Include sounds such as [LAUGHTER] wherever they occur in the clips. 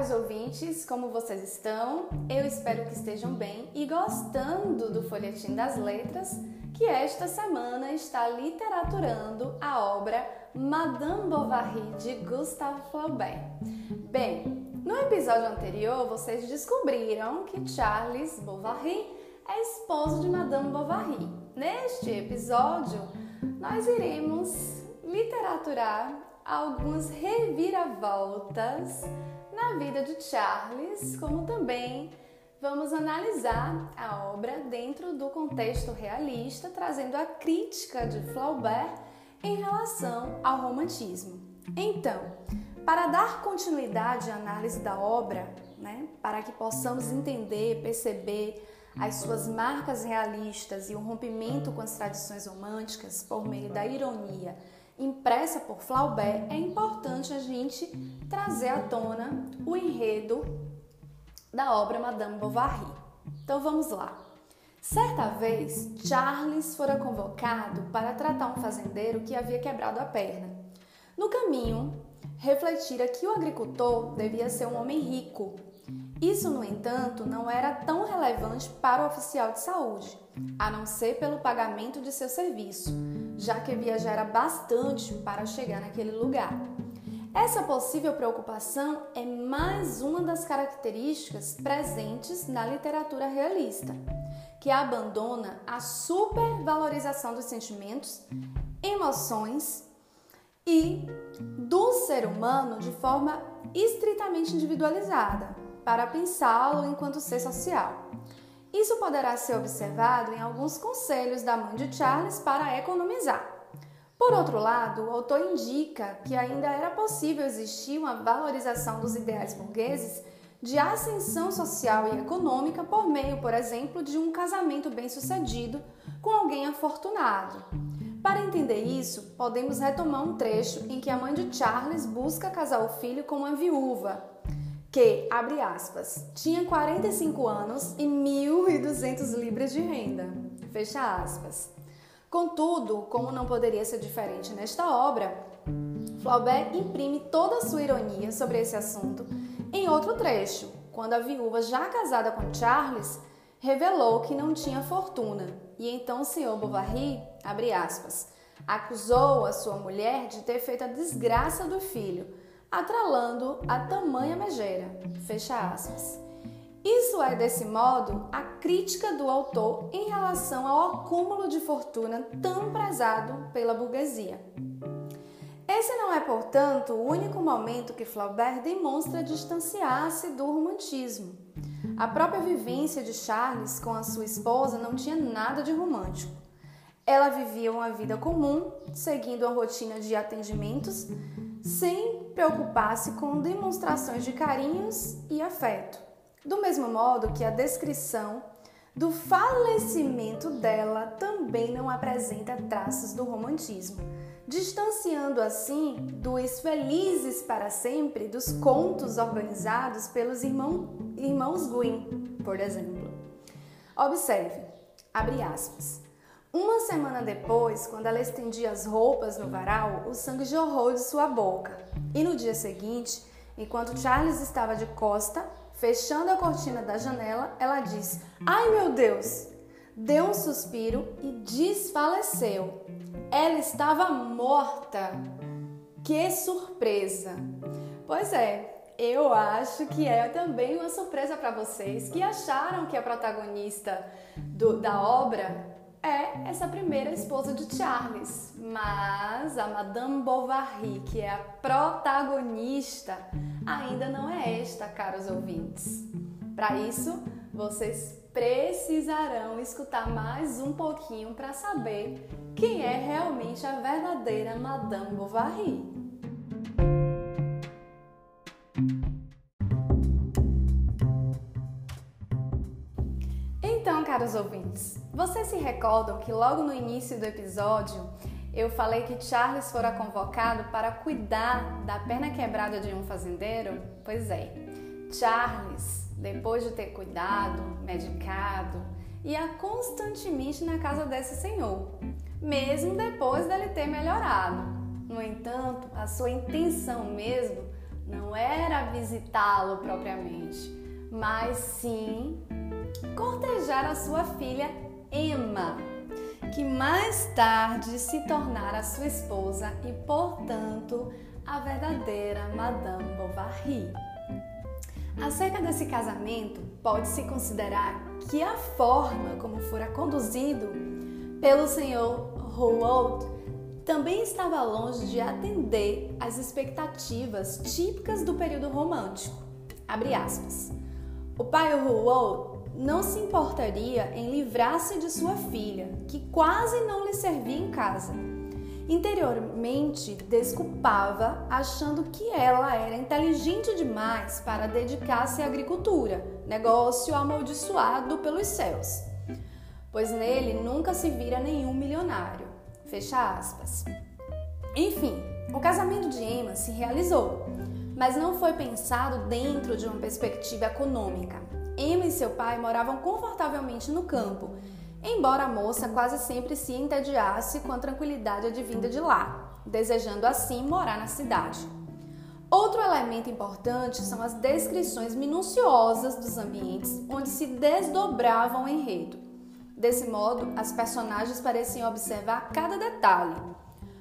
caros ouvintes, como vocês estão? Eu espero que estejam bem e gostando do Folhetim das Letras, que esta semana está literaturando a obra Madame Bovary de Gustave Flaubert. Bem, no episódio anterior vocês descobriram que Charles Bovary é esposo de Madame Bovary. Neste episódio, nós iremos literaturar algumas reviravoltas na vida de Charles, como também vamos analisar a obra dentro do contexto realista, trazendo a crítica de Flaubert em relação ao romantismo. Então, para dar continuidade à análise da obra, né, para que possamos entender, perceber as suas marcas realistas e o rompimento com as tradições românticas por meio da ironia impressa por Flaubert, é importante a gente trazer à tona o enredo da obra Madame Bovary. Então vamos lá. Certa vez, Charles fora convocado para tratar um fazendeiro que havia quebrado a perna. No caminho, refletira que o agricultor devia ser um homem rico. Isso, no entanto, não era tão relevante para o oficial de saúde, a não ser pelo pagamento de seu serviço já que viajara bastante para chegar naquele lugar. Essa possível preocupação é mais uma das características presentes na literatura realista, que abandona a supervalorização dos sentimentos, emoções e do ser humano de forma estritamente individualizada, para pensá-lo enquanto ser social. Isso poderá ser observado em alguns conselhos da mãe de Charles para economizar. Por outro lado, o autor indica que ainda era possível existir uma valorização dos ideais burgueses de ascensão social e econômica por meio, por exemplo, de um casamento bem-sucedido com alguém afortunado. Para entender isso, podemos retomar um trecho em que a mãe de Charles busca casar o filho com uma viúva, que, abre aspas, tinha 45 anos e 1.200 libras de renda, fecha aspas. Contudo, como não poderia ser diferente nesta obra, Flaubert imprime toda a sua ironia sobre esse assunto em outro trecho, quando a viúva, já casada com Charles, revelou que não tinha fortuna, e então o senhor Bovary, abre aspas, acusou a sua mulher de ter feito a desgraça do filho, atralando a tamanha megera. Fecha aspas. Isso é, desse modo, a crítica do autor em relação ao acúmulo de fortuna tão prezado pela burguesia. Esse não é, portanto, o único momento que Flaubert demonstra distanciar-se do romantismo. A própria vivência de Charles com a sua esposa não tinha nada de romântico. Ela vivia uma vida comum, seguindo a rotina de atendimentos, sem preocupar-se com demonstrações de carinhos e afeto. Do mesmo modo que a descrição do falecimento dela também não apresenta traços do romantismo, distanciando assim dos felizes para sempre dos contos organizados pelos irmão, irmãos Green, por exemplo. Observe, abre aspas. Uma semana depois, quando ela estendia as roupas no varal, o sangue jorrou de sua boca. E no dia seguinte, enquanto Charles estava de costa, fechando a cortina da janela, ela disse: Ai meu Deus! Deu um suspiro e desfaleceu. Ela estava morta. Que surpresa! Pois é, eu acho que é também uma surpresa para vocês que acharam que a protagonista do, da obra é essa primeira esposa de Charles, mas a Madame Bovary, que é a protagonista, ainda não é esta, caros ouvintes. Para isso, vocês precisarão escutar mais um pouquinho para saber quem é realmente a verdadeira Madame Bovary. Caros ouvintes, vocês se recordam que logo no início do episódio eu falei que Charles fora convocado para cuidar da perna quebrada de um fazendeiro? Pois é, Charles, depois de ter cuidado, medicado, ia constantemente na casa desse senhor, mesmo depois dele ter melhorado. No entanto, a sua intenção mesmo não era visitá-lo propriamente, mas sim cortejar a sua filha Emma, que mais tarde se tornara sua esposa e, portanto, a verdadeira Madame Bovary. Acerca desse casamento, pode-se considerar que a forma como fora conduzido pelo senhor Rouault também estava longe de atender às expectativas típicas do período romântico. O pai Rouault não se importaria em livrar-se de sua filha, que quase não lhe servia em casa. Interiormente desculpava, achando que ela era inteligente demais para dedicar-se à agricultura, negócio amaldiçoado pelos céus, pois nele nunca se vira nenhum milionário. Fecha aspas. Enfim, o casamento de Emma se realizou, mas não foi pensado dentro de uma perspectiva econômica. Emma e seu pai moravam confortavelmente no campo, embora a moça quase sempre se entediasse com a tranquilidade advinda de lá, desejando assim morar na cidade. Outro elemento importante são as descrições minuciosas dos ambientes onde se desdobrava o enredo. Desse modo, as personagens pareciam observar cada detalhe.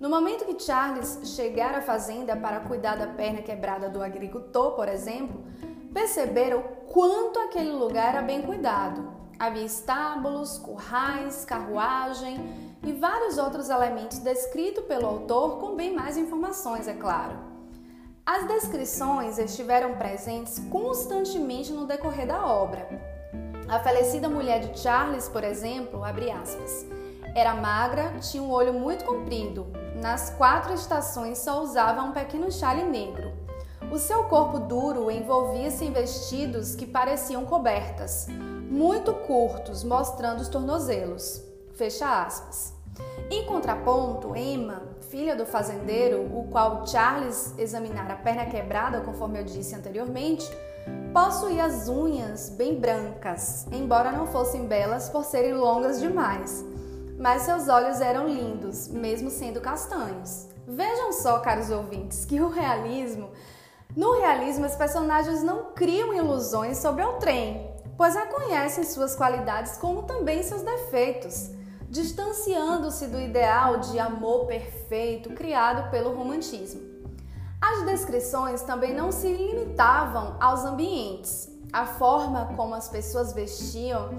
No momento que Charles chegara à fazenda para cuidar da perna quebrada do agricultor, por exemplo, perceberam quanto aquele lugar era bem cuidado. Havia estábulos, currais, carruagem e vários outros elementos descritos pelo autor com bem mais informações, é claro. As descrições estiveram presentes constantemente no decorrer da obra. A falecida mulher de Charles, por exemplo, aspas, era magra, tinha um olho muito comprido. Nas quatro estações só usava um pequeno chale negro. O seu corpo duro envolvia-se em vestidos que pareciam cobertas, muito curtos, mostrando os tornozelos. Fecha aspas. Em contraponto, Emma, filha do fazendeiro, o qual Charles examinara a perna quebrada, conforme eu disse anteriormente, possuía as unhas bem brancas, embora não fossem belas por serem longas demais. Mas seus olhos eram lindos, mesmo sendo castanhos. Vejam só, caros ouvintes, que o realismo no realismo, os personagens não criam ilusões sobre o trem, pois a conhecem suas qualidades como também seus defeitos, distanciando-se do ideal de amor perfeito criado pelo romantismo. As descrições também não se limitavam aos ambientes, a forma como as pessoas vestiam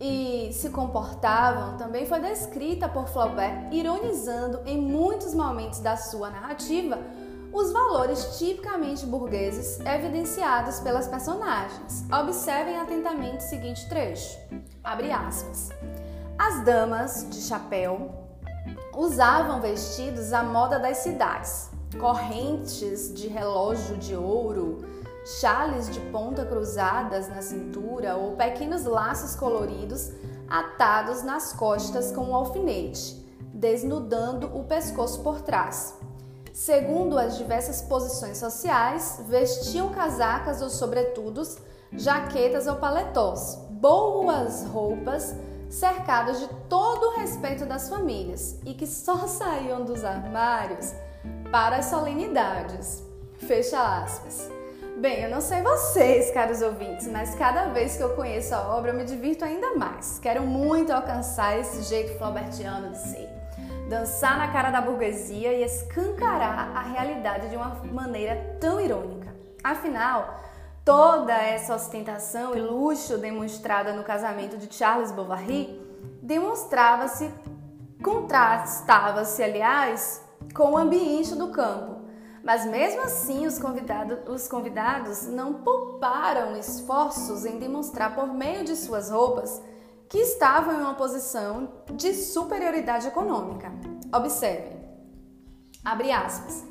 e se comportavam também foi descrita por Flaubert, ironizando em muitos momentos da sua narrativa os valores tipicamente burgueses evidenciados pelas personagens. Observem atentamente o seguinte trecho. Abre aspas. As damas de chapéu usavam vestidos à moda das cidades, correntes de relógio de ouro, chales de ponta cruzadas na cintura ou pequenos laços coloridos atados nas costas com um alfinete, desnudando o pescoço por trás. Segundo as diversas posições sociais, vestiam casacas ou sobretudos, jaquetas ou paletós, boas roupas, cercadas de todo o respeito das famílias e que só [LAUGHS] saíam dos armários para as solenidades. Fecha aspas. Bem, eu não sei vocês, caros ouvintes, mas cada vez que eu conheço a obra eu me divirto ainda mais. Quero muito alcançar esse jeito flaubertiano de ser dançar na cara da burguesia e escancarar a realidade de uma maneira tão irônica. Afinal, toda essa ostentação e luxo demonstrada no casamento de Charles Bovary demonstrava-se, contrastava-se, aliás, com o ambiente do campo. Mas mesmo assim, os, convidado, os convidados não pouparam esforços em demonstrar por meio de suas roupas que estavam em uma posição de superioridade econômica. Observem, abre aspas.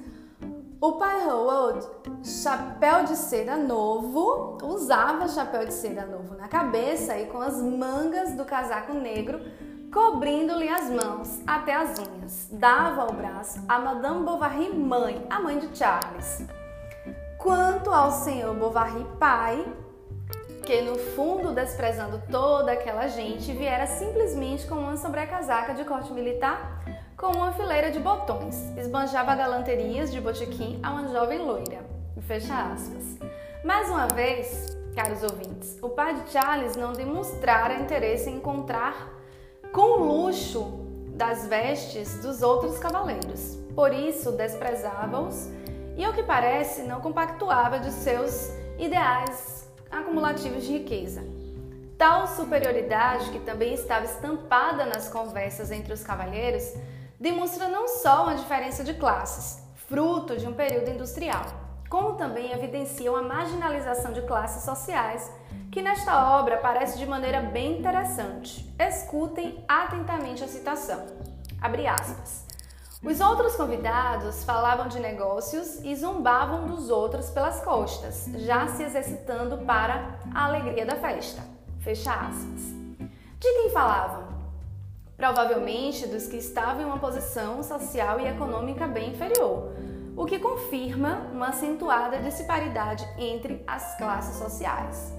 O pai Howard, chapéu de seda novo, usava chapéu de seda novo na cabeça e com as mangas do casaco negro cobrindo-lhe as mãos até as unhas. Dava ao braço a Madame Bovary mãe, a mãe de Charles. Quanto ao senhor Bovary pai, que no fundo, desprezando toda aquela gente, viera simplesmente com uma sobrecasaca de corte militar com uma fileira de botões, esbanjava galanterias de botequim a uma jovem loira. Fecha aspas. Mais uma vez, caros ouvintes, o pai de Charles não demonstrara interesse em encontrar com luxo das vestes dos outros cavaleiros. Por isso, desprezava-os e, ao que parece, não compactuava de seus ideais acumulativos de riqueza. Tal superioridade, que também estava estampada nas conversas entre os cavalheiros, demonstra não só uma diferença de classes, fruto de um período industrial, como também evidenciam a marginalização de classes sociais, que nesta obra aparece de maneira bem interessante. Escutem atentamente a citação. Abre aspas. Os outros convidados falavam de negócios e zombavam dos outros pelas costas, já se exercitando para a alegria da festa. Fecha aspas. De quem falavam? Provavelmente dos que estavam em uma posição social e econômica bem inferior, o que confirma uma acentuada disparidade entre as classes sociais.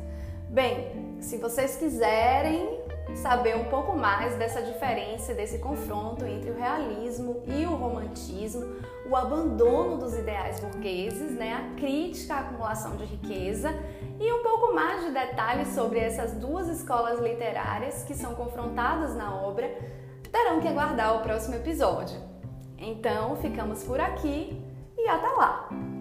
Bem, se vocês quiserem saber um pouco mais dessa diferença, desse confronto entre o realismo e o romantismo, o abandono dos ideais burgueses, né, a crítica à acumulação de riqueza e um pouco mais de detalhes sobre essas duas escolas literárias que são confrontadas na obra, terão que aguardar o próximo episódio. Então, ficamos por aqui e até lá!